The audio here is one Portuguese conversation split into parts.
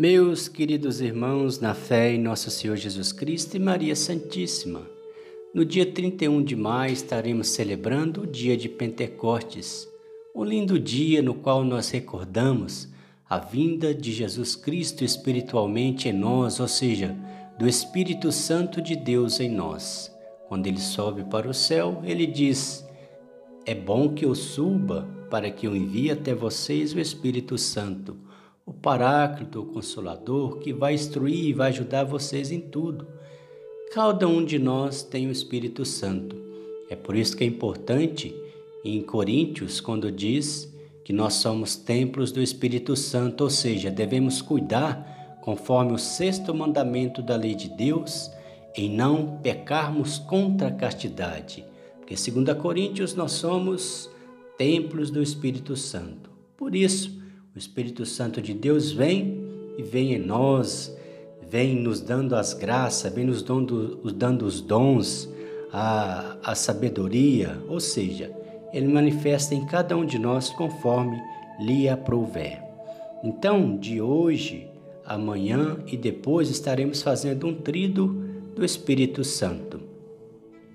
Meus queridos irmãos, na fé em Nosso Senhor Jesus Cristo e Maria Santíssima, no dia 31 de maio estaremos celebrando o dia de Pentecostes, um lindo dia no qual nós recordamos a vinda de Jesus Cristo espiritualmente em nós, ou seja, do Espírito Santo de Deus em nós. Quando ele sobe para o céu, ele diz: É bom que eu suba para que eu envie até vocês o Espírito Santo o Paráclito, o Consolador, que vai instruir e vai ajudar vocês em tudo. Cada um de nós tem o Espírito Santo. É por isso que é importante em Coríntios, quando diz que nós somos templos do Espírito Santo, ou seja, devemos cuidar, conforme o sexto mandamento da lei de Deus, em não pecarmos contra a castidade. Porque, segundo Coríntios, nós somos templos do Espírito Santo. Por isso, Espírito Santo de Deus vem e vem em nós, vem nos dando as graças, vem nos dando, dando os dons, a, a sabedoria, ou seja, ele manifesta em cada um de nós conforme lhe aprouver. Então, de hoje, amanhã e depois estaremos fazendo um trido do Espírito Santo.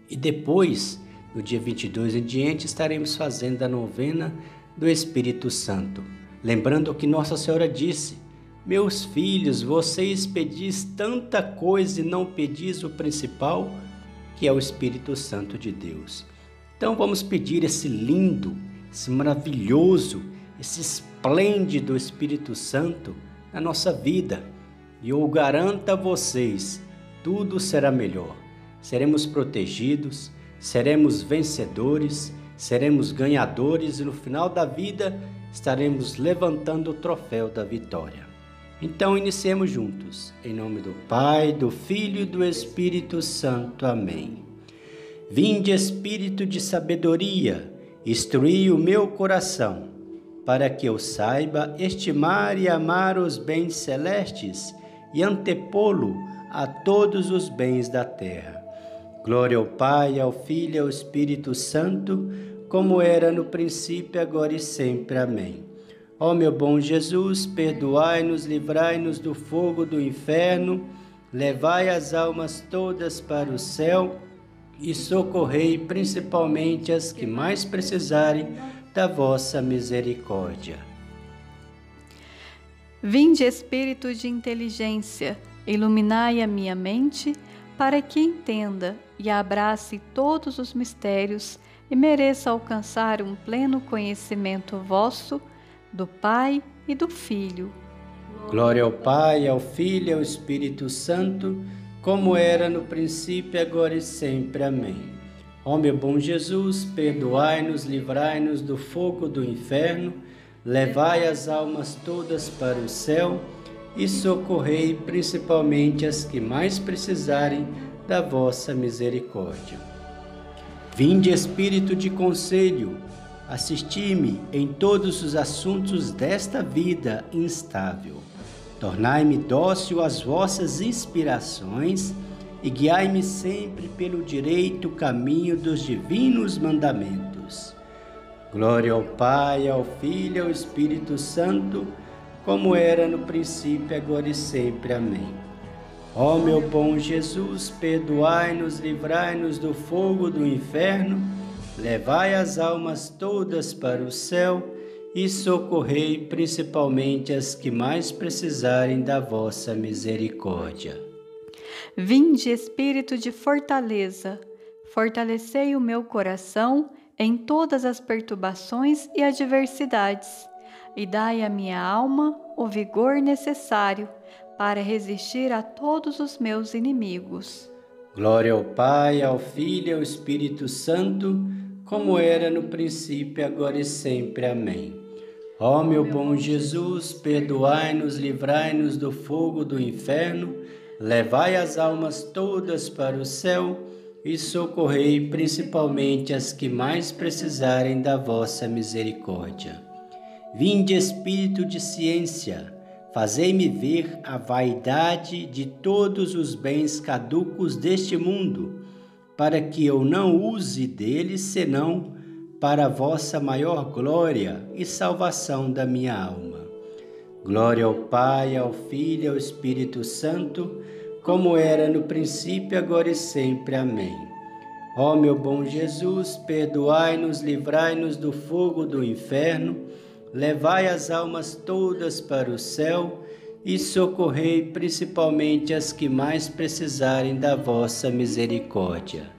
E depois, no dia 22 em diante, estaremos fazendo a novena do Espírito Santo. Lembrando que Nossa Senhora disse: Meus filhos, vocês pedis tanta coisa e não pedis o principal, que é o Espírito Santo de Deus. Então vamos pedir esse lindo, esse maravilhoso, esse esplêndido Espírito Santo na nossa vida. E eu garanto a vocês, tudo será melhor. Seremos protegidos, seremos vencedores, seremos ganhadores e no final da vida estaremos levantando o troféu da vitória. Então iniciemos juntos, em nome do Pai, do Filho e do Espírito Santo. Amém. Vinde, Espírito de sabedoria, instruí o meu coração, para que eu saiba estimar e amar os bens celestes e antepô-lo a todos os bens da terra. Glória ao Pai, ao Filho e ao Espírito Santo como era no princípio, agora e sempre. Amém. Ó meu bom Jesus, perdoai-nos, livrai-nos do fogo do inferno, levai as almas todas para o céu e socorrei principalmente as que mais precisarem da vossa misericórdia. Vinde, Espírito de inteligência, iluminai a minha mente, para que entenda e abrace todos os mistérios e mereça alcançar um pleno conhecimento vosso do Pai e do Filho. Glória ao Pai, ao Filho e ao Espírito Santo, como era no princípio, agora e sempre. Amém. Ó meu bom Jesus, perdoai-nos, livrai-nos do fogo do inferno, levai as almas todas para o céu e socorrei principalmente as que mais precisarem da vossa misericórdia. Vinde, Espírito de conselho, assisti-me em todos os assuntos desta vida instável. Tornai-me dócil às vossas inspirações e guiai-me sempre pelo direito caminho dos divinos mandamentos. Glória ao Pai, ao Filho e ao Espírito Santo, como era no princípio, agora e sempre. Amém. Ó meu bom Jesus, perdoai-nos, livrai-nos do fogo do inferno, levai as almas todas para o céu e socorrei principalmente as que mais precisarem da vossa misericórdia. Vinde, Espírito de fortaleza, fortalecei o meu coração em todas as perturbações e adversidades, e dai à minha alma o vigor necessário para resistir a todos os meus inimigos. Glória ao Pai, ao Filho e ao Espírito Santo, como era no princípio, agora e sempre. Amém. Ó meu bom Jesus, perdoai-nos, livrai-nos do fogo do inferno, levai as almas todas para o céu e socorrei principalmente as que mais precisarem da vossa misericórdia. Vinde, Espírito de ciência, Fazei-me ver a vaidade de todos os bens caducos deste mundo, para que eu não use deles senão para a vossa maior glória e salvação da minha alma. Glória ao Pai, ao Filho e ao Espírito Santo, como era no princípio, agora e sempre. Amém. Ó meu bom Jesus, perdoai-nos, livrai-nos do fogo do inferno, levai as almas todas para o céu e socorrei principalmente as que mais precisarem da vossa misericórdia.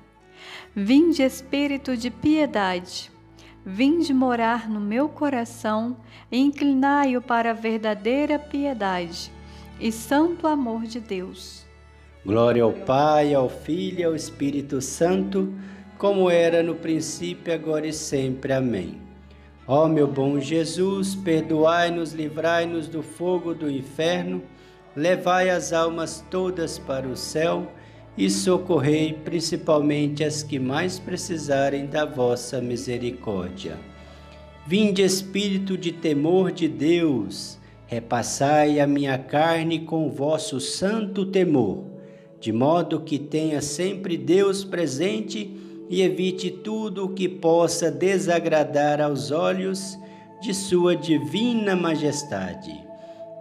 Vinde, Espírito de piedade Vinde morar no meu coração e inclinai-o para a verdadeira piedade e santo amor de Deus. Glória ao Pai, ao Filho e ao Espírito Santo, como era no princípio, agora e sempre. Amém. Ó meu bom Jesus, perdoai-nos, livrai-nos do fogo do inferno, levai as almas todas para o céu e socorrei principalmente as que mais precisarem da vossa misericórdia. Vinde, Espírito de temor de Deus, repassai a minha carne com vosso santo temor, de modo que tenha sempre Deus presente e evite tudo o que possa desagradar aos olhos de Sua divina majestade.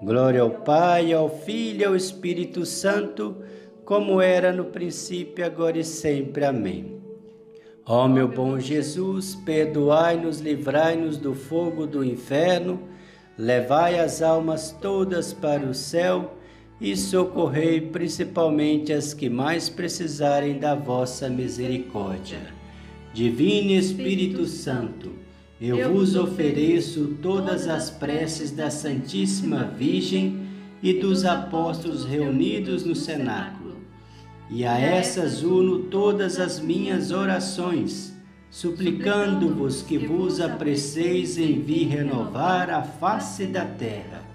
Glória ao Pai, ao Filho e ao Espírito Santo como era no princípio, agora e sempre. Amém. Ó meu bom Jesus, perdoai-nos, livrai-nos do fogo do inferno, levai as almas todas para o céu e socorrei principalmente as que mais precisarem da vossa misericórdia. Divino Espírito Santo, eu vos ofereço todas as preces da Santíssima Virgem e dos apóstolos reunidos no cenáculo e a essas uno todas as minhas orações, suplicando-vos que vos apreceis em vir renovar a face da terra.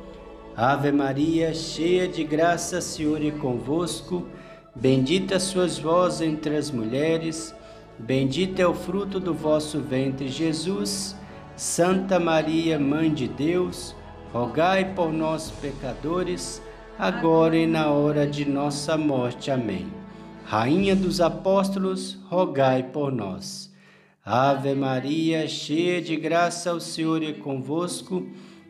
Ave Maria, cheia de graça, Senhor é convosco. Bendita sois vós entre as mulheres, bendito é o fruto do vosso ventre, Jesus. Santa Maria, Mãe de Deus, rogai por nós, pecadores agora e na hora de nossa morte. Amém. Rainha dos apóstolos, rogai por nós. Ave Maria, cheia de graça, o Senhor é convosco.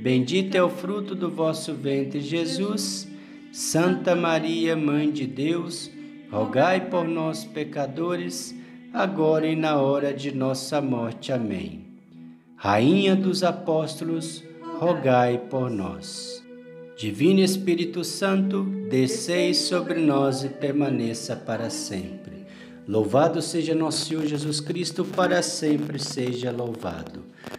bendito é o fruto do vosso ventre, Jesus. Santa Maria, Mãe de Deus, rogai por nós, pecadores, agora e na hora de nossa morte. Amém. Rainha dos apóstolos, rogai por nós. Divino Espírito Santo, desceis sobre nós e permaneça para sempre. Louvado seja nosso Senhor Jesus Cristo, para sempre seja louvado.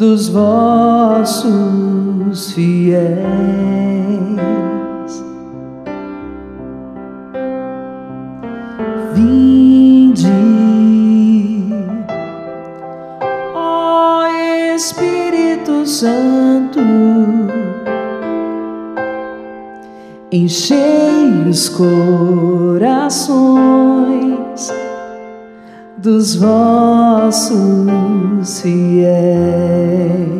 Dos vossos fiéis. Santo, enchei os corações dos vossos fiéis.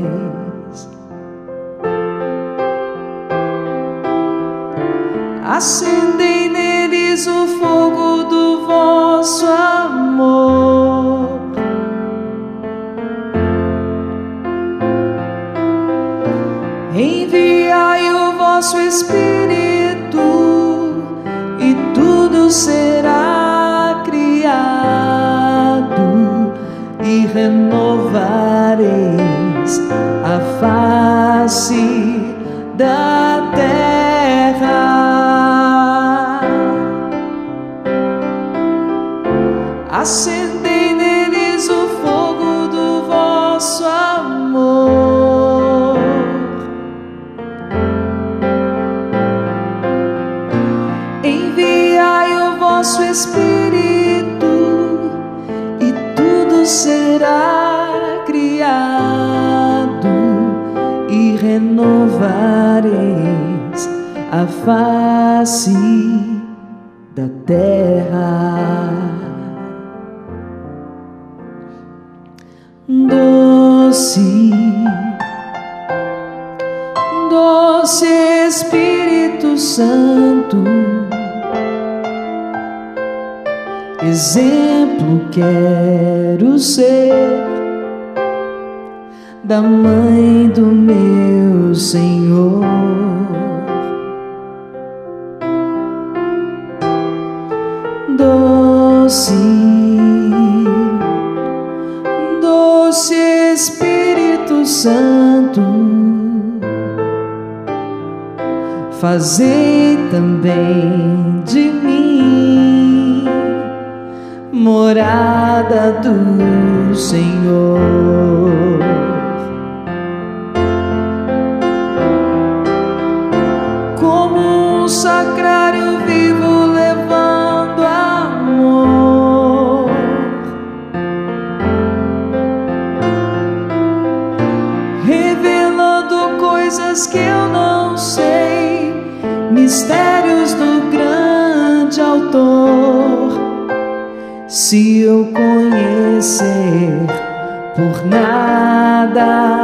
Face da terra. Doce, doce Espírito Santo, exemplo quero ser da mãe do meu Senhor. Santo, fazei também de mim morada do Senhor. Por nada,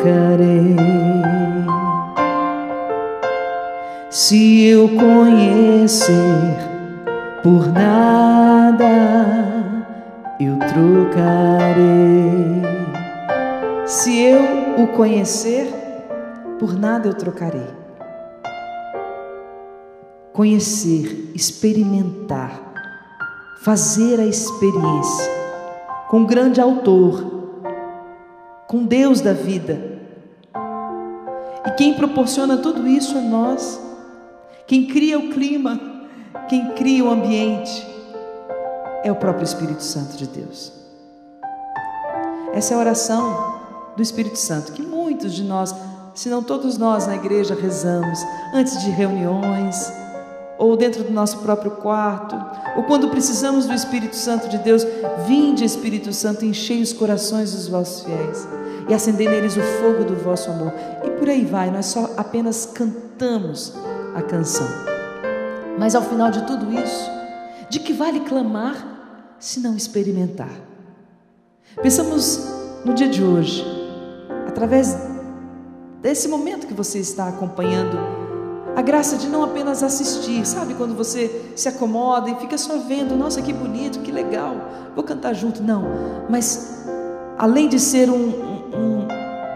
trocarei. Se eu conhecer por nada, eu trocarei. Se eu o conhecer, por nada eu trocarei. Conhecer, experimentar, fazer a experiência com o grande autor, com Deus da vida. E quem proporciona tudo isso é nós. Quem cria o clima, quem cria o ambiente, é o próprio Espírito Santo de Deus. Essa é a oração do Espírito Santo que muitos de nós, se não todos nós na igreja rezamos antes de reuniões, ou dentro do nosso próprio quarto, ou quando precisamos do Espírito Santo de Deus, vinde Espírito Santo, enchei os corações dos vossos fiéis e acendei neles o fogo do vosso amor. E por aí vai, nós só apenas cantamos a canção. Mas ao final de tudo isso, de que vale clamar se não experimentar? Pensamos no dia de hoje, através desse momento que você está acompanhando, a graça de não apenas assistir, sabe? Quando você se acomoda e fica só vendo, nossa, que bonito, que legal, vou cantar junto. Não, mas além de ser um, um,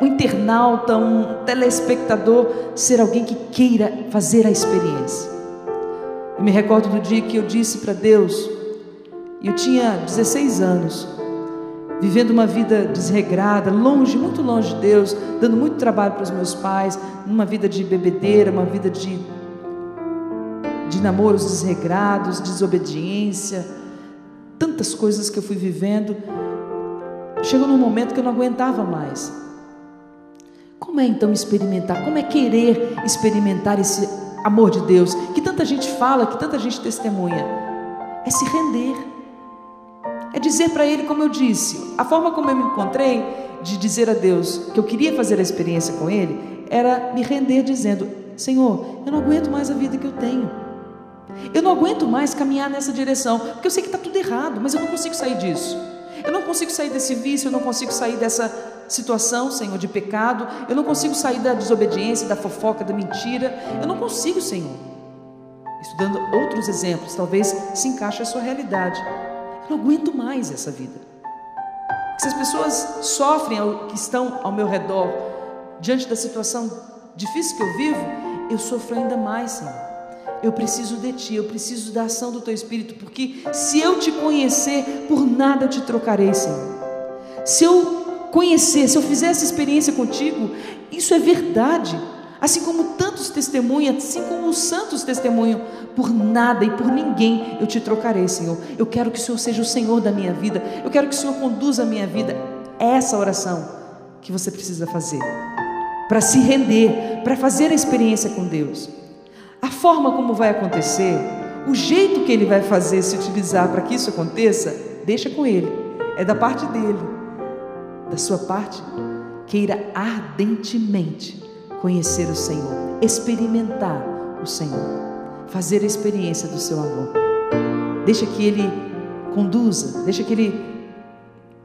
um internauta, um telespectador, ser alguém que queira fazer a experiência. Eu me recordo do dia que eu disse para Deus, eu tinha 16 anos, vivendo uma vida desregrada, longe, muito longe de Deus, dando muito trabalho para os meus pais, numa vida de bebedeira, uma vida de, de namoros desregrados, desobediência, tantas coisas que eu fui vivendo. Chegou num momento que eu não aguentava mais. Como é então experimentar? Como é querer experimentar esse amor de Deus que tanta gente fala, que tanta gente testemunha? É se render. É dizer para Ele, como eu disse, a forma como eu me encontrei de dizer a Deus que eu queria fazer a experiência com Ele era me render dizendo: Senhor, eu não aguento mais a vida que eu tenho. Eu não aguento mais caminhar nessa direção, porque eu sei que está tudo errado, mas eu não consigo sair disso. Eu não consigo sair desse vício, eu não consigo sair dessa situação, Senhor, de pecado. Eu não consigo sair da desobediência, da fofoca, da mentira. Eu não consigo, Senhor. Estudando outros exemplos, talvez se encaixe a sua realidade. Não aguento mais essa vida. Se as pessoas sofrem, que estão ao meu redor, diante da situação difícil que eu vivo, eu sofro ainda mais, Senhor eu preciso de ti, eu preciso da ação do teu espírito, porque se eu te conhecer, por nada eu te trocarei, Senhor. Se eu conhecer, se eu fizer essa experiência contigo, isso é verdade. Assim como tantos testemunham, assim como os santos testemunham, por nada e por ninguém eu te trocarei, Senhor. Eu quero que o Senhor seja o Senhor da minha vida, eu quero que o Senhor conduza a minha vida. É essa oração que você precisa fazer para se render, para fazer a experiência com Deus. A forma como vai acontecer, o jeito que ele vai fazer se utilizar para que isso aconteça, deixa com ele. É da parte dele. Da sua parte, queira ardentemente conhecer o Senhor, experimentar o Senhor, fazer a experiência do seu amor. Deixa que ele conduza, deixa que ele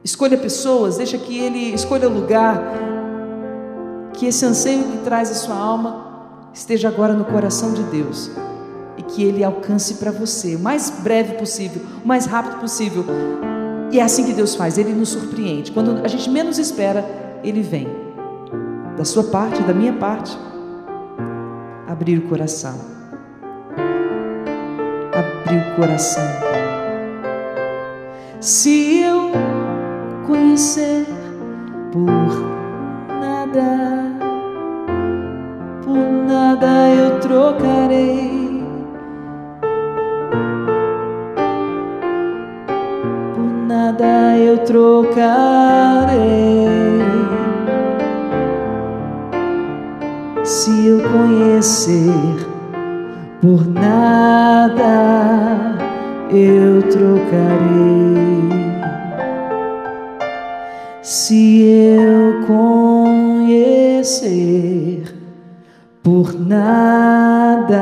escolha pessoas, deixa que ele escolha lugar, que esse anseio que traz a sua alma esteja agora no coração de Deus e que Ele alcance para você o mais breve possível, o mais rápido possível. E é assim que Deus faz, Ele nos surpreende. Quando a gente menos espera, Ele vem. Da sua parte, da minha parte, abrir o coração. Abrir o coração. Se eu conhecer por nada nada eu trocarei. Por nada eu trocarei. Eu conhecer, por nada eu trocarei. Se eu conhecer, por nada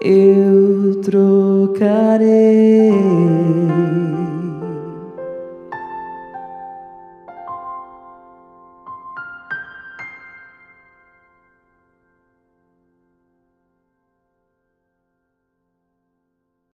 eu trocarei.